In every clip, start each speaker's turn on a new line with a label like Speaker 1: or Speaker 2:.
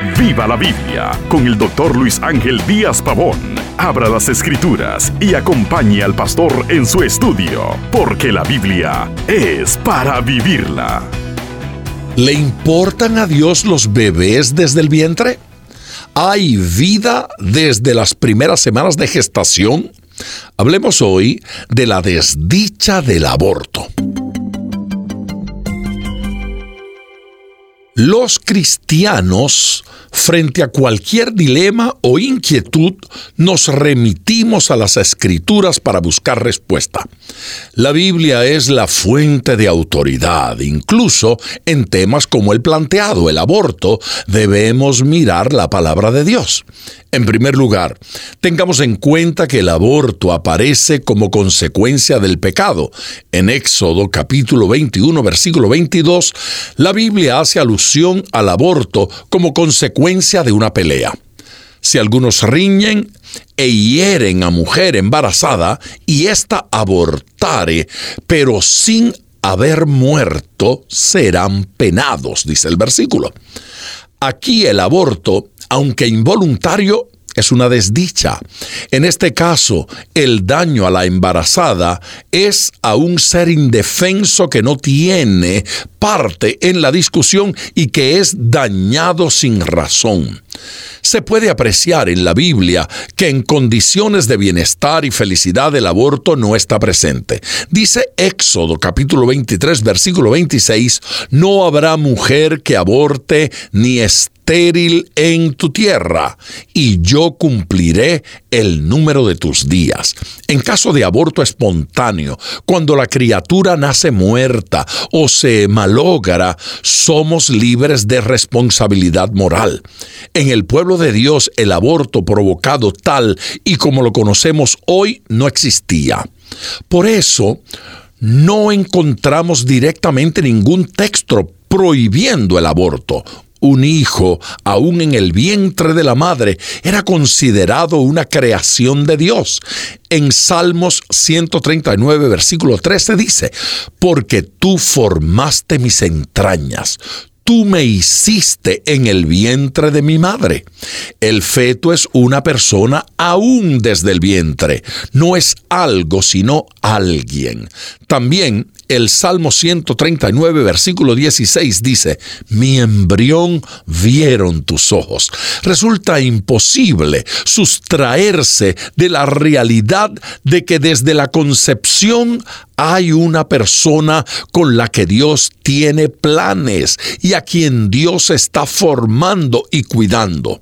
Speaker 1: Viva la Biblia con el doctor Luis Ángel Díaz Pavón. Abra las escrituras y acompañe al pastor en su estudio, porque la Biblia es para vivirla.
Speaker 2: ¿Le importan a Dios los bebés desde el vientre? ¿Hay vida desde las primeras semanas de gestación? Hablemos hoy de la desdicha del aborto. Los cristianos, frente a cualquier dilema o inquietud, nos remitimos a las escrituras para buscar respuesta. La Biblia es la fuente de autoridad, incluso en temas como el planteado, el aborto, debemos mirar la palabra de Dios. En primer lugar, tengamos en cuenta que el aborto aparece como consecuencia del pecado. En Éxodo capítulo 21 versículo 22, la Biblia hace alusión al aborto como consecuencia de una pelea. Si algunos riñen e hieren a mujer embarazada y ésta abortare, pero sin haber muerto, serán penados, dice el versículo. Aquí el aborto aunque involuntario, es una desdicha. En este caso, el daño a la embarazada es a un ser indefenso que no tiene parte en la discusión y que es dañado sin razón. Se puede apreciar en la Biblia que en condiciones de bienestar y felicidad el aborto no está presente. Dice Éxodo capítulo 23 versículo 26, no habrá mujer que aborte ni esté en tu tierra, y yo cumpliré el número de tus días. En caso de aborto espontáneo, cuando la criatura nace muerta o se malogra, somos libres de responsabilidad moral. En el pueblo de Dios el aborto provocado tal y como lo conocemos hoy no existía. Por eso, no encontramos directamente ningún texto prohibiendo el aborto un hijo, aún en el vientre de la madre, era considerado una creación de Dios. En Salmos 139, versículo 13 dice, porque tú formaste mis entrañas, tú me hiciste en el vientre de mi madre. El feto es una persona aún desde el vientre, no es algo sino alguien. También el Salmo 139, versículo 16 dice, mi embrión vieron tus ojos. Resulta imposible sustraerse de la realidad de que desde la concepción hay una persona con la que Dios tiene planes y a quien Dios está formando y cuidando.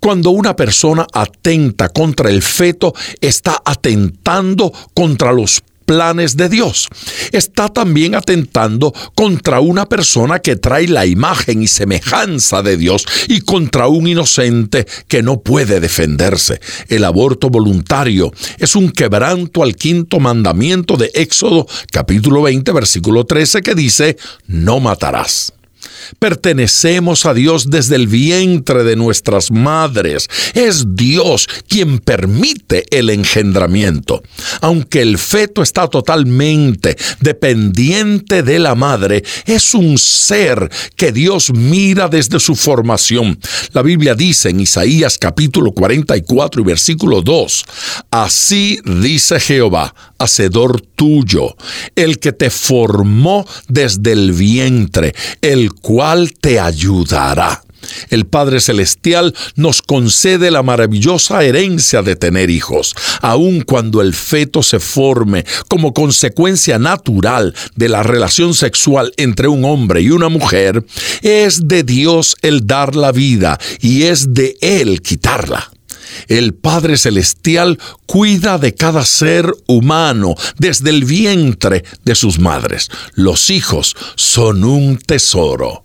Speaker 2: Cuando una persona atenta contra el feto, está atentando contra los planes de Dios. Está también atentando contra una persona que trae la imagen y semejanza de Dios y contra un inocente que no puede defenderse. El aborto voluntario es un quebranto al quinto mandamiento de Éxodo capítulo 20 versículo 13 que dice, no matarás. Pertenecemos a Dios desde el vientre de nuestras madres. Es Dios quien permite el engendramiento. Aunque el feto está totalmente dependiente de la madre, es un ser que Dios mira desde su formación. La Biblia dice en Isaías capítulo 44 y versículo 2, Así dice Jehová, hacedor tuyo, el que te formó desde el vientre, el te ayudará. El Padre Celestial nos concede la maravillosa herencia de tener hijos, aun cuando el feto se forme como consecuencia natural de la relación sexual entre un hombre y una mujer, es de Dios el dar la vida y es de Él quitarla. El Padre Celestial cuida de cada ser humano desde el vientre de sus madres. Los hijos son un tesoro.